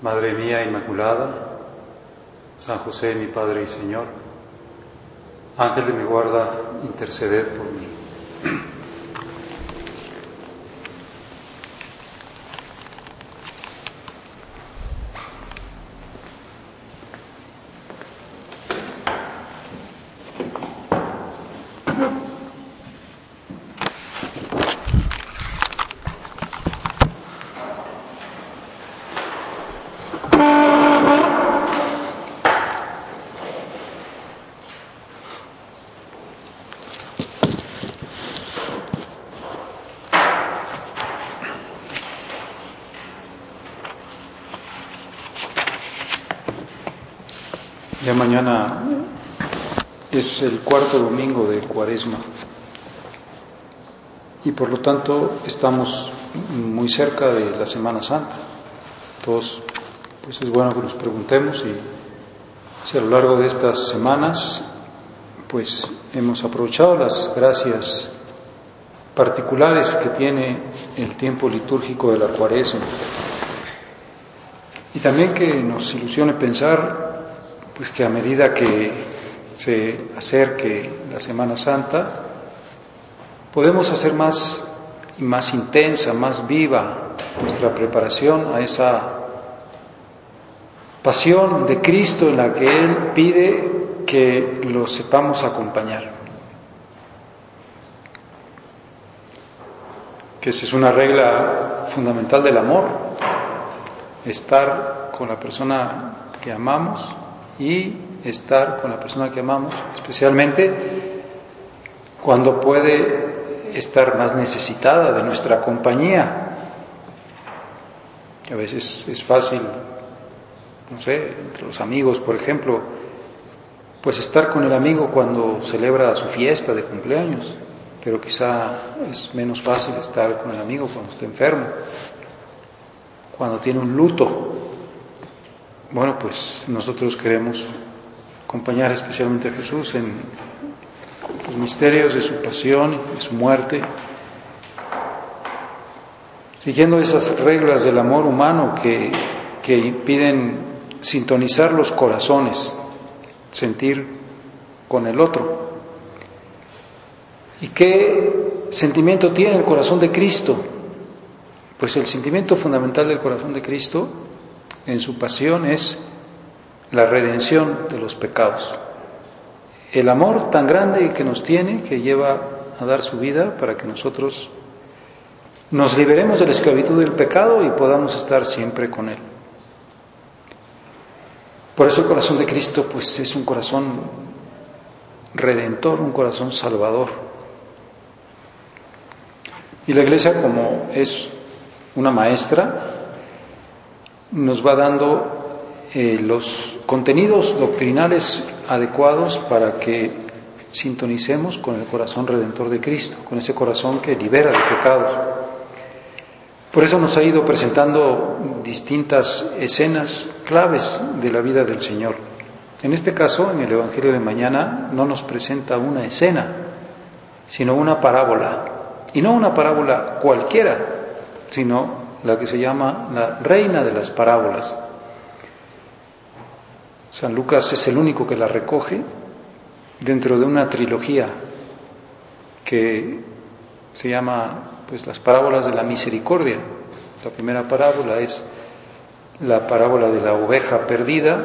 Madre mía Inmaculada, San José mi Padre y Señor, Ángel de mi guarda, interceded por mí. Ya mañana es el cuarto domingo de Cuaresma y por lo tanto estamos muy cerca de la Semana Santa. Todos, pues es bueno que nos preguntemos y si a lo largo de estas semanas pues hemos aprovechado las gracias particulares que tiene el tiempo litúrgico de la Cuaresma y también que nos ilusione pensar pues que a medida que se acerque la Semana Santa, podemos hacer más y más intensa, más viva nuestra preparación a esa pasión de Cristo en la que Él pide que lo sepamos acompañar. Que esa es una regla fundamental del amor, estar con la persona que amamos y estar con la persona que amamos, especialmente cuando puede estar más necesitada de nuestra compañía. A veces es fácil, no sé, entre los amigos, por ejemplo, pues estar con el amigo cuando celebra su fiesta de cumpleaños, pero quizá es menos fácil estar con el amigo cuando está enfermo, cuando tiene un luto, bueno, pues nosotros queremos acompañar especialmente a Jesús en los misterios de su pasión y de su muerte, siguiendo esas reglas del amor humano que, que impiden sintonizar los corazones, sentir con el otro. ¿Y qué sentimiento tiene el corazón de Cristo? Pues el sentimiento fundamental del corazón de Cristo en su pasión es la redención de los pecados. El amor tan grande que nos tiene, que lleva a dar su vida para que nosotros nos liberemos de la esclavitud del pecado y podamos estar siempre con Él. Por eso el corazón de Cristo pues es un corazón redentor, un corazón salvador. Y la iglesia como es una maestra, nos va dando eh, los contenidos doctrinales adecuados para que sintonicemos con el corazón redentor de Cristo, con ese corazón que libera de pecados. Por eso nos ha ido presentando distintas escenas claves de la vida del Señor. En este caso, en el Evangelio de mañana, no nos presenta una escena, sino una parábola. Y no una parábola cualquiera, sino la que se llama la reina de las parábolas. San Lucas es el único que la recoge dentro de una trilogía que se llama pues las parábolas de la misericordia. La primera parábola es la parábola de la oveja perdida.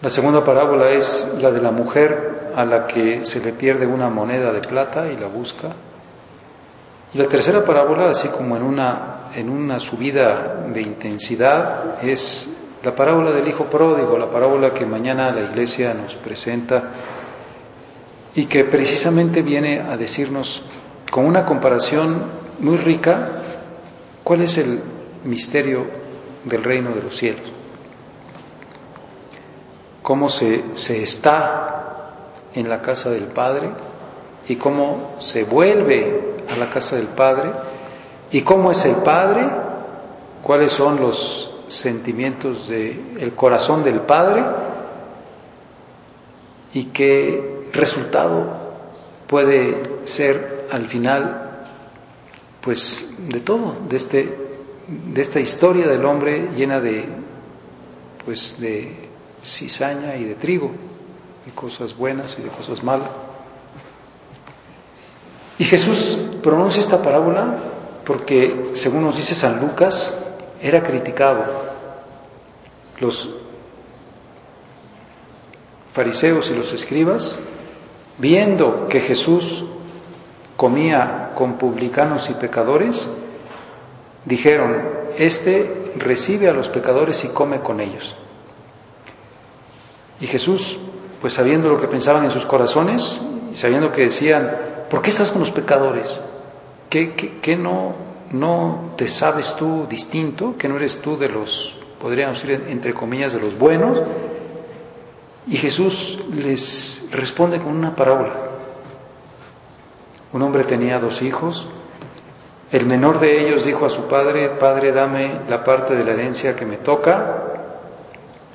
La segunda parábola es la de la mujer a la que se le pierde una moneda de plata y la busca. Y la tercera parábola, así como en una, en una subida de intensidad, es la parábola del Hijo Pródigo, la parábola que mañana la Iglesia nos presenta y que precisamente viene a decirnos con una comparación muy rica cuál es el misterio del reino de los cielos. Cómo se, se está en la casa del Padre y cómo se vuelve a la casa del Padre. Y cómo es el Padre, cuáles son los sentimientos del corazón del Padre y qué resultado puede ser al final pues de todo, de este de esta historia del hombre llena de pues de cizaña y de trigo, de cosas buenas y de cosas malas. Y Jesús pronuncia esta parábola porque, según nos dice San Lucas, era criticado. Los fariseos y los escribas, viendo que Jesús comía con publicanos y pecadores, dijeron, este recibe a los pecadores y come con ellos. Y Jesús, pues sabiendo lo que pensaban en sus corazones, sabiendo que decían, ¿por qué estás con los pecadores? ¿Qué, no, no te sabes tú distinto? ¿Que no eres tú de los, podríamos decir entre comillas, de los buenos? Y Jesús les responde con una parábola. Un hombre tenía dos hijos. El menor de ellos dijo a su padre, Padre, dame la parte de la herencia que me toca.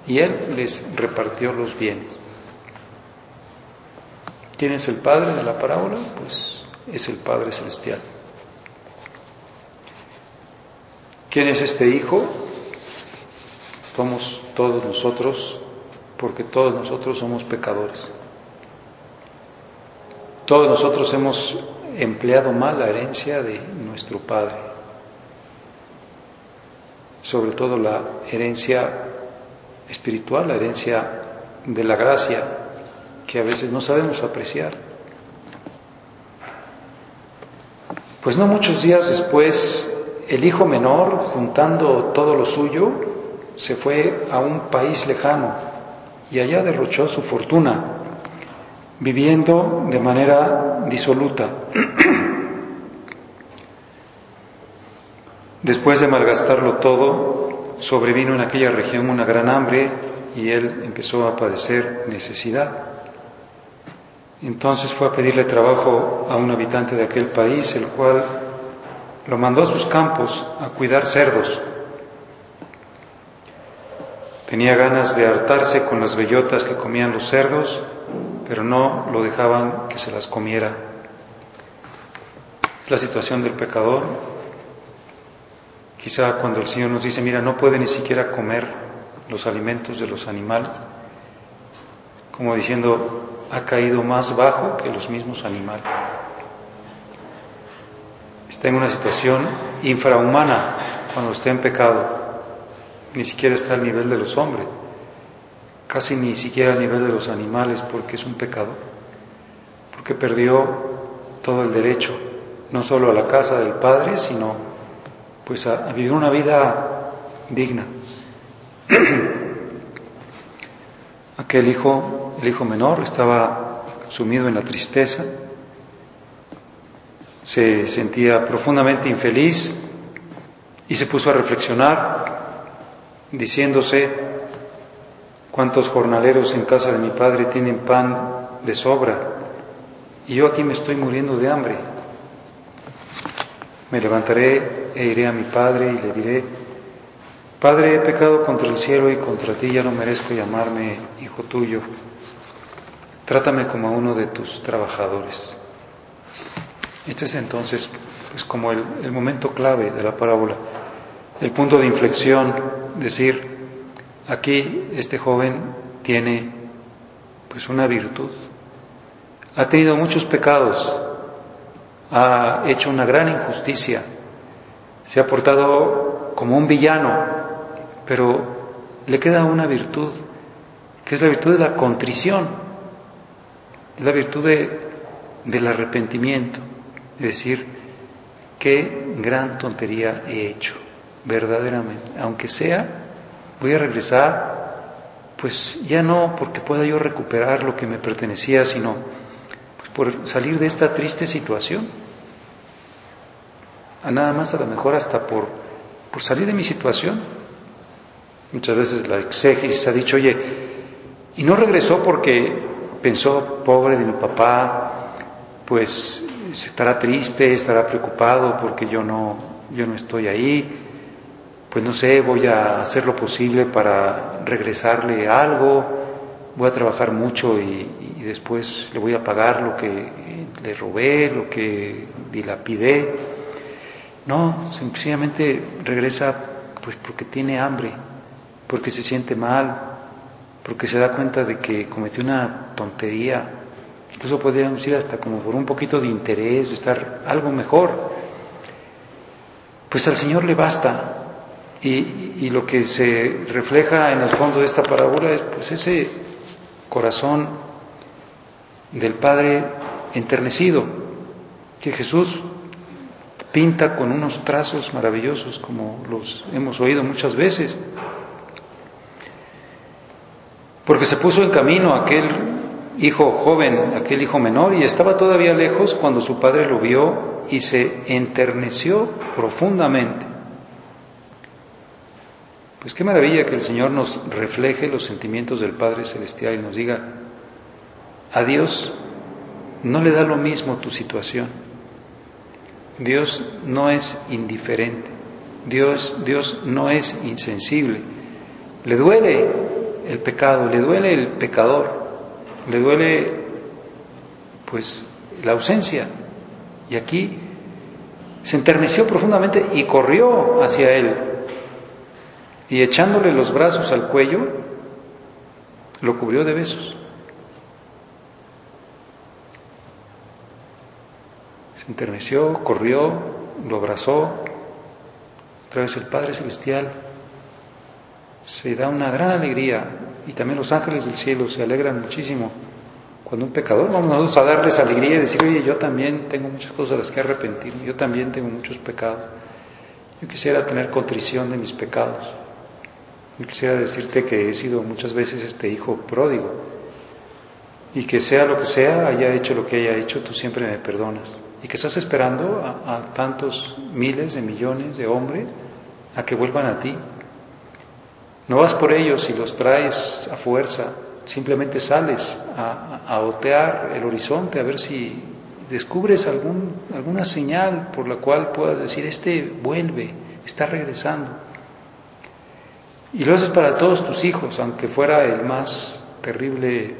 Y él les repartió los bienes. ¿Quién es el Padre de la parábola? Pues es el Padre Celestial. ¿Quién es este Hijo? Somos todos nosotros, porque todos nosotros somos pecadores. Todos nosotros hemos empleado mal la herencia de nuestro Padre, sobre todo la herencia espiritual, la herencia de la gracia, que a veces no sabemos apreciar. Pues no muchos días después, el hijo menor, juntando todo lo suyo, se fue a un país lejano y allá derrochó su fortuna viviendo de manera disoluta. Después de malgastarlo todo, sobrevino en aquella región una gran hambre y él empezó a padecer necesidad. Entonces fue a pedirle trabajo a un habitante de aquel país, el cual lo mandó a sus campos a cuidar cerdos. Tenía ganas de hartarse con las bellotas que comían los cerdos pero no lo dejaban que se las comiera. Es la situación del pecador. Quizá cuando el Señor nos dice, mira, no puede ni siquiera comer los alimentos de los animales, como diciendo, ha caído más bajo que los mismos animales. Está en una situación infrahumana cuando está en pecado, ni siquiera está al nivel de los hombres casi ni siquiera a nivel de los animales porque es un pecado, porque perdió todo el derecho, no solo a la casa del Padre, sino pues a, vivir una vida digna. Aquel hijo, el hijo menor, estaba sumido en la tristeza, se sentía profundamente infeliz y se puso a reflexionar diciéndose, ¿Cuántos jornaleros en casa de mi padre tienen pan de sobra? Y yo aquí me estoy muriendo de hambre. Me levantaré e iré a mi padre y le diré, Padre, he pecado contra el cielo y contra ti, ya no merezco llamarme hijo tuyo. Trátame como a uno de tus trabajadores. Este es entonces pues como el, el momento clave de la parábola, el punto de inflexión, decir, Aquí este joven tiene pues una virtud. Ha tenido muchos pecados, ha hecho una gran injusticia, se ha portado como un villano, pero le queda una virtud, que es la virtud de la contrición, la virtud del arrepentimiento, es decir, qué gran tontería he hecho, verdaderamente, aunque sea voy a regresar, pues ya no porque pueda yo recuperar lo que me pertenecía, sino pues por salir de esta triste situación. A nada más a lo mejor hasta por por salir de mi situación. Muchas veces la exégesis ha dicho, oye, y no regresó porque pensó, pobre de mi papá, pues estará triste, estará preocupado porque yo no, yo no estoy ahí, pues no sé, voy a hacer lo posible para regresarle algo, voy a trabajar mucho y, después le voy a pagar lo que le robé, lo que dilapidé. No, sencillamente regresa pues porque tiene hambre, porque se siente mal, porque se da cuenta de que cometió una tontería, incluso podríamos decir hasta como por un poquito de interés, de estar algo mejor. Pues al Señor le basta. Y, y lo que se refleja en el fondo de esta parábola es pues ese corazón del Padre enternecido que Jesús pinta con unos trazos maravillosos como los hemos oído muchas veces. Porque se puso en camino aquel hijo joven, aquel hijo menor, y estaba todavía lejos cuando su padre lo vio y se enterneció profundamente. Pues qué maravilla que el Señor nos refleje los sentimientos del Padre Celestial y nos diga, a Dios no le da lo mismo tu situación. Dios no es indiferente. Dios, Dios no es insensible. Le duele el pecado, le duele el pecador, le duele pues la ausencia. Y aquí se enterneció profundamente y corrió hacia él. Y echándole los brazos al cuello, lo cubrió de besos. Se enterneció, corrió, lo abrazó. Otra vez el Padre Celestial se da una gran alegría y también los ángeles del cielo se alegran muchísimo cuando un pecador, vamos nosotros a darles alegría y decir, oye, yo también tengo muchas cosas a las que arrepentirme, yo también tengo muchos pecados. Yo quisiera tener contrición de mis pecados. Yo quisiera decirte que he sido muchas veces este hijo pródigo y que sea lo que sea, haya hecho lo que haya hecho, tú siempre me perdonas. Y que estás esperando a, a tantos miles de millones de hombres a que vuelvan a ti no vas por ellos y los traes a fuerza, simplemente sales a, otear el horizonte a ver si descubres algún, alguna señal por la cual puedas decir, este vuelve, está regresando. Y lo haces para todos tus hijos, aunque fuera el más terrible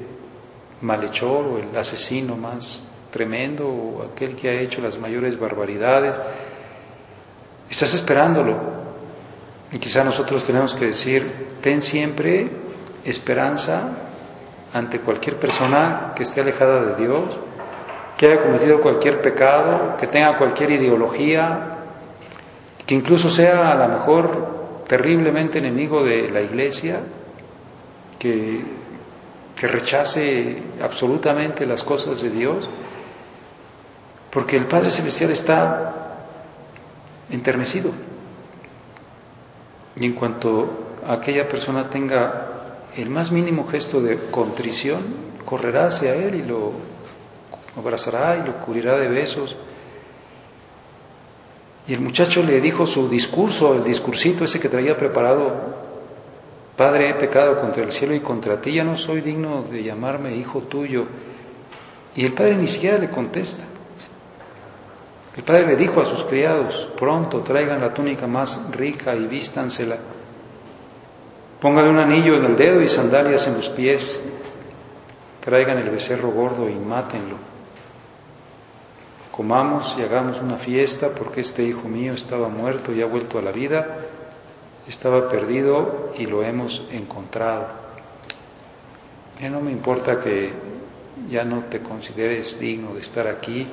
malhechor o el asesino más tremendo o aquel que ha hecho las mayores barbaridades. Estás esperándolo, y quizá nosotros tenemos que decir, ten siempre esperanza ante cualquier persona que esté alejada de Dios, que haya cometido cualquier pecado, que tenga cualquier ideología, que incluso sea a lo mejor terriblemente enemigo de la iglesia, que, que rechace absolutamente las cosas de Dios, porque el Padre Celestial está enternecido. Y en cuanto aquella persona tenga el más mínimo gesto de contrición, correrá hacia él y lo abrazará y lo cubrirá de besos. Y el muchacho le dijo su discurso, el discursito ese que traía preparado, Padre, he pecado contra el cielo y contra ti, ya no soy digno de llamarme hijo tuyo. Y el padre ni siquiera le contesta. El padre le dijo a sus criados, pronto traigan la túnica más rica y vístansela. Póngale un anillo en el dedo y sandalias en los pies. Traigan el becerro gordo y mátenlo. Comamos y hagamos una fiesta porque este hijo mío estaba muerto y ha vuelto a la vida. Estaba perdido y lo hemos encontrado. Ya no me importa que ya no te consideres digno de estar aquí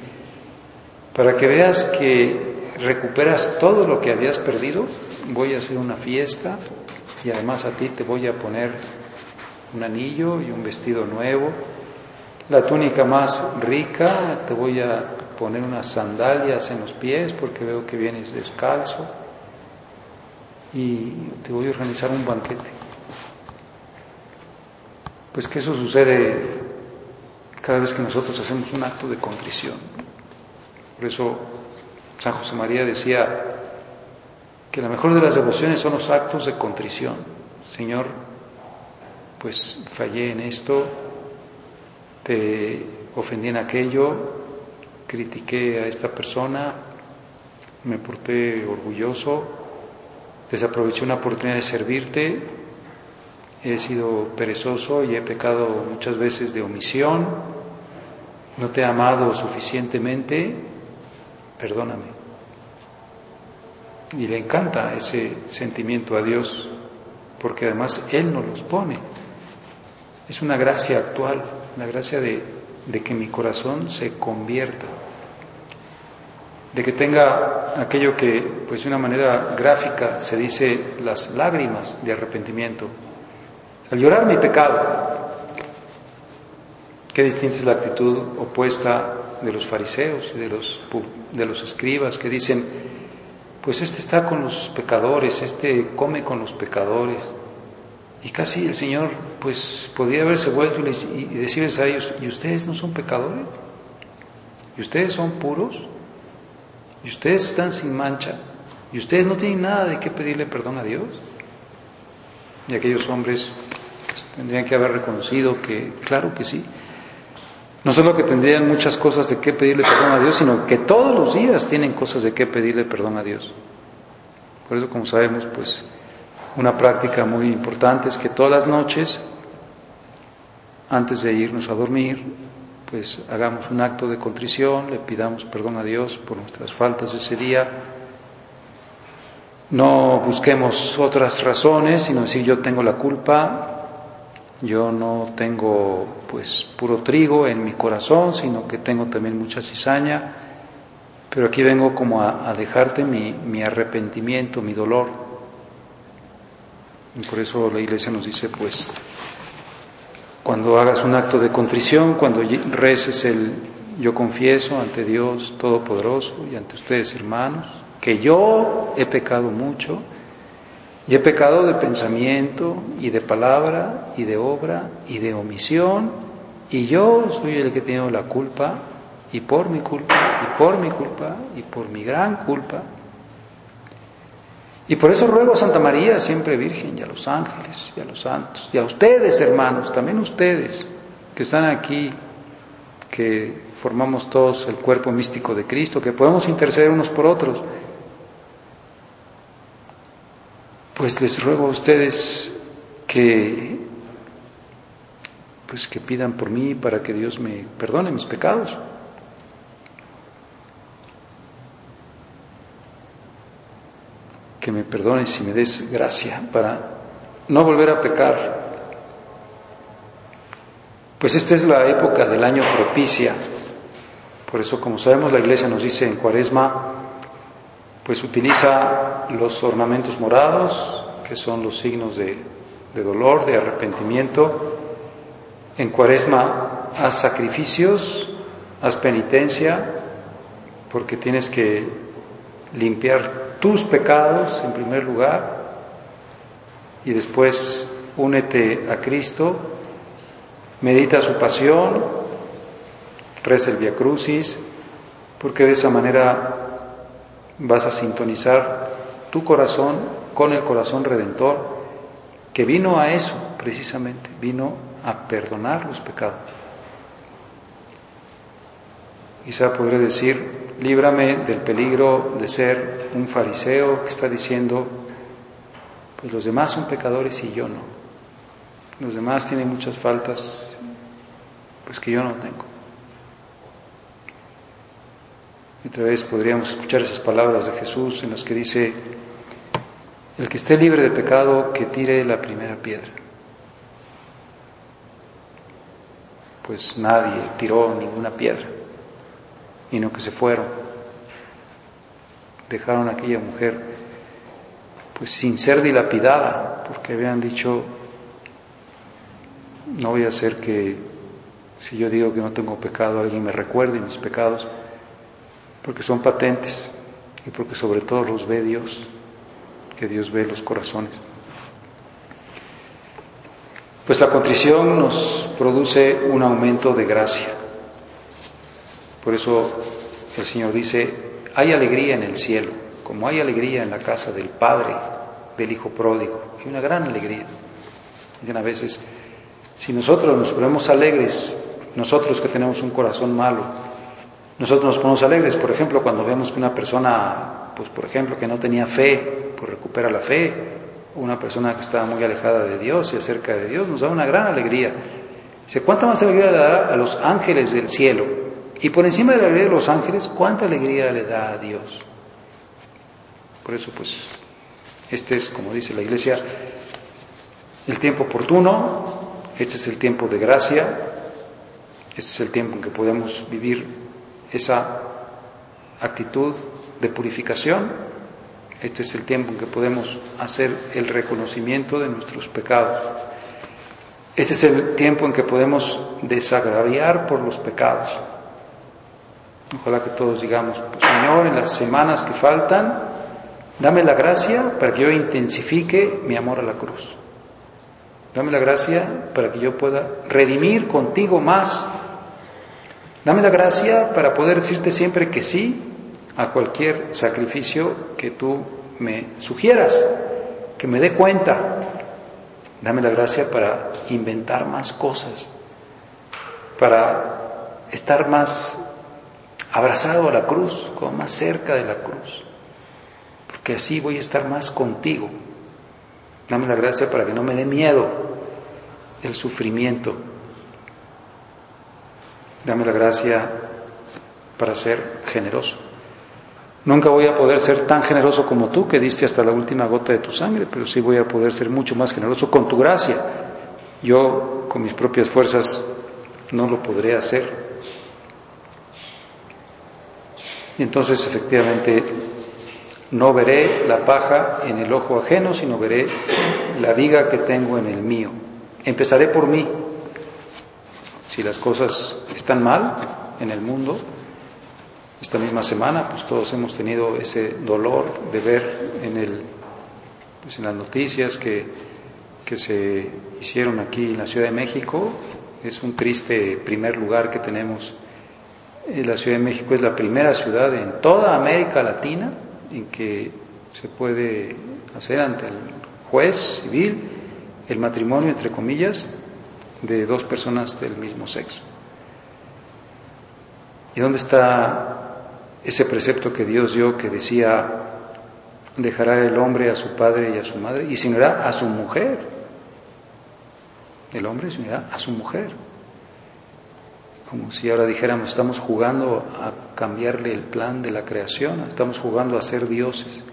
para que veas que recuperas todo lo que habías perdido, voy a hacer una fiesta y además a ti te voy a poner un anillo y un vestido nuevo, la túnica más rica, te voy a poner unas sandalias en los pies porque veo que vienes descalzo y te voy a organizar un banquete. Pues que eso sucede cada vez que nosotros hacemos un acto de contrición. Por eso San José María decía que la mejor de las devociones son los actos de contrición. Señor, pues fallé en esto, te ofendí en aquello, critiqué a esta persona, me porté orgulloso, desaproveché una oportunidad de servirte, he sido perezoso y he pecado muchas veces de omisión, no te he amado suficientemente, perdóname. Y le encanta ese sentimiento a Dios, porque además Él nos los pone. Es una gracia actual, la gracia de, de que mi corazón se convierta, de que tenga aquello que, pues de una manera gráfica, se dice las lágrimas de arrepentimiento. Al llorar mi pecado, qué distinta es la actitud opuesta de los fariseos y de los, de los escribas que dicen, pues este está con los pecadores, este come con los pecadores. Y casi el Señor, pues, podría haberse vuelto y, decirles a ellos, ¿y ustedes no son pecadores? ¿Y ustedes son puros? ¿Y ustedes están sin mancha? ¿Y ustedes no tienen nada de qué pedirle perdón a Dios? Y aquellos hombres pues, tendrían que haber reconocido que, claro que sí, no solo que tendrían muchas cosas de qué pedirle perdón a Dios, sino que todos los días tienen cosas de qué pedirle perdón a Dios. Por eso, como sabemos, pues una práctica muy importante es que todas las noches, antes de irnos a dormir, pues hagamos un acto de contrición, le pidamos perdón a Dios por nuestras faltas ese día. No busquemos otras razones, sino decir yo tengo la culpa, yo no tengo pues puro trigo en mi corazón, sino que tengo también mucha cizaña, pero aquí vengo como a, dejarte mi, mi, arrepentimiento, mi dolor. Y por eso la iglesia nos dice pues, cuando hagas un acto de contrición, cuando reces el yo confieso ante Dios Todopoderoso y ante ustedes hermanos, que yo he pecado mucho, y he pecado de pensamiento y de palabra y de obra y de omisión y yo soy el que tiene la culpa y por mi culpa y por mi culpa y por mi gran culpa. Y por eso ruego a Santa María, siempre Virgen, y a los ángeles, y a los santos, y a ustedes, hermanos, también ustedes que están aquí, que formamos todos el cuerpo místico de Cristo, que podemos interceder unos por otros, pues les ruego a ustedes que pues que pidan por mí para que Dios me perdone mis pecados. Que me perdone si me des gracia para no volver a pecar. Pues esta es la época del año propicia. Por eso, como sabemos, la iglesia nos dice en Cuaresma, pues utiliza los ornamentos morados, que son los signos de, dolor, de arrepentimiento. En cuaresma haz sacrificios, haz penitencia, porque tienes que limpiar tus pecados en primer lugar y después únete a Cristo, medita su pasión, reza el Via Crucis, porque de esa manera vas a sintonizar tu corazón con el corazón redentor que vino a eso precisamente, vino a perdonar los pecados. Quizá podré decir, líbrame del peligro de ser un fariseo que está diciendo, pues los demás son pecadores y yo no. Los demás tienen muchas faltas, pues que yo no tengo. Otra vez podríamos escuchar esas palabras de Jesús en las que dice, el que esté libre de pecado, que tire la primera piedra. Pues nadie tiró ninguna piedra, sino que se fueron. Dejaron a aquella mujer, pues sin ser dilapidada, porque habían dicho, no voy a hacer que si yo digo que no tengo pecado, alguien me recuerde mis pecados porque son patentes y porque sobre todo los ve Dios, que Dios ve los corazones. Pues la contrición nos produce un aumento de gracia. Por eso el Señor dice, hay alegría en el cielo como hay alegría en la casa del Padre del Hijo pródigo, hay una gran alegría. Dicen a veces, si nosotros nos ponemos alegres, nosotros que tenemos un corazón malo, nosotros nos ponemos alegres, por ejemplo, cuando vemos que una persona, pues por ejemplo, que no tenía fe, pues recupera la fe, una persona que estaba muy alejada de Dios y acerca de Dios, nos da una gran alegría. Dice, ¿cuánta más alegría le dará a los ángeles del cielo? Y por encima de la alegría de los ángeles, ¿cuánta alegría le da a Dios? Por eso, pues, este es, como dice la Iglesia, el tiempo oportuno, este es el tiempo de gracia, este es el tiempo en que podemos vivir esa actitud de purificación, este es el tiempo en que podemos hacer el reconocimiento de nuestros pecados. Este es el tiempo en que podemos desagraviar por los pecados. Ojalá que todos digamos, pues, Señor, en las semanas que faltan, dame la gracia para que yo intensifique mi amor a la cruz. Dame la gracia para que yo pueda redimir contigo más. Dame la gracia para poder decirte siempre que sí a cualquier sacrificio que tú me sugieras, que me dé cuenta. Dame la gracia para inventar más cosas, para estar más abrazado a la cruz, más cerca de la cruz, porque así voy a estar más contigo. Dame la gracia para que no me dé miedo el sufrimiento. Dame la gracia para ser generoso. Nunca voy a poder ser tan generoso como tú, que diste hasta la última gota de tu sangre, pero sí voy a poder ser mucho más generoso con tu gracia. Yo, con mis propias fuerzas, no lo podré hacer. Y entonces, efectivamente, no veré la paja en el ojo ajeno, sino veré la viga que tengo en el mío. Empezaré por mí. Si las cosas están mal en el mundo, esta misma semana, pues todos hemos tenido ese dolor de ver en, el, pues en las noticias que, que se hicieron aquí en la Ciudad de México. Es un triste primer lugar que tenemos. Eh, la Ciudad de México es la primera ciudad en toda América Latina en que se puede hacer ante el juez civil el matrimonio, entre comillas, de dos personas del mismo sexo. ¿Y dónde está ese precepto que Dios dio que decía, dejará el hombre a su padre y a su madre y se unirá a su mujer. El hombre se unirá a su mujer. Como si ahora dijéramos, estamos jugando a cambiarle el plan de la creación, estamos jugando a ser dioses.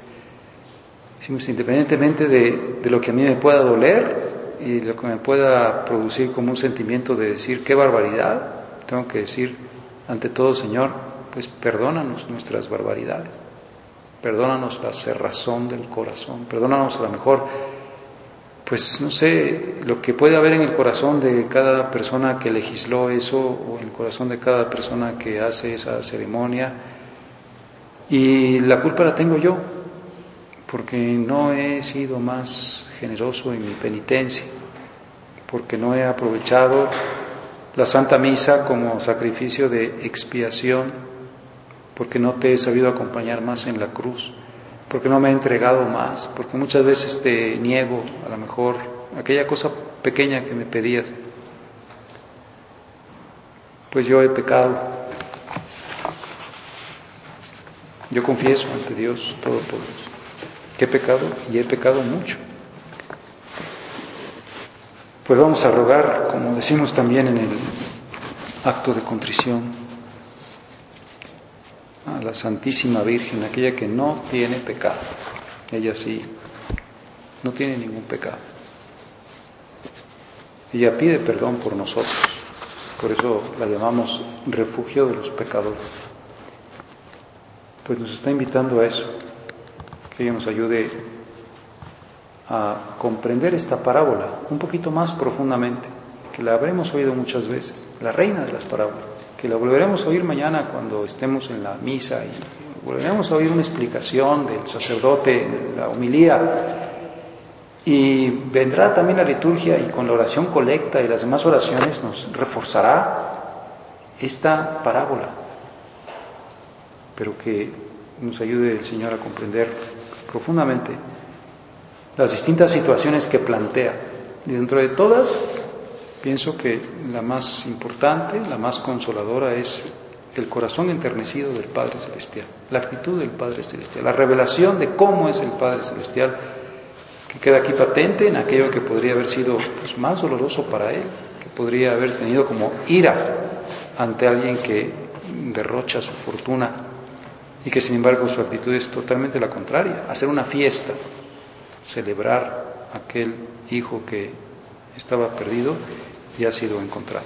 Independientemente de, de lo que a mí me pueda doler y lo que me pueda producir como un sentimiento de decir, qué barbaridad, tengo que decir ante todo, Señor, pues perdónanos nuestras barbaridades, perdónanos la cerrazón del corazón, perdónanos a lo mejor, pues no sé, lo que puede haber en el corazón de cada persona que legisló eso o en el corazón de cada persona que hace esa ceremonia. Y la culpa la tengo yo, porque no he sido más generoso en mi penitencia, porque no he aprovechado la Santa Misa como sacrificio de expiación porque no te he sabido acompañar más en la cruz, porque no me he entregado más, porque muchas veces te niego a lo mejor aquella cosa pequeña que me pedías. Pues yo he pecado. Yo confieso ante Dios Todopoderoso que he pecado y he pecado mucho. Pues vamos a rogar, como decimos también en el acto de contrición, a la Santísima Virgen, aquella que no tiene pecado. Ella sí, no tiene ningún pecado. Ella pide perdón por nosotros, por eso la llamamos refugio de los pecadores. Pues nos está invitando a eso, que ella nos ayude a comprender esta parábola un poquito más profundamente, que la habremos oído muchas veces, la reina de las parábolas que lo volveremos a oír mañana cuando estemos en la misa y volveremos a oír una explicación del sacerdote la homilía. Y vendrá también la liturgia y con la oración colecta y las demás oraciones nos reforzará esta parábola, pero que nos ayude el Señor a comprender profundamente las distintas situaciones que plantea. Y dentro de todas, pienso que la más importante, la más consoladora es el corazón enternecido del Padre Celestial, la actitud del Padre Celestial, la revelación de cómo es el Padre Celestial, que queda aquí patente en aquello que podría haber sido pues, más doloroso para él, que podría haber tenido como ira ante alguien que derrocha su fortuna y que sin embargo su actitud es totalmente la contraria, hacer una fiesta, celebrar aquel hijo que estaba perdido y ha sido encontrado.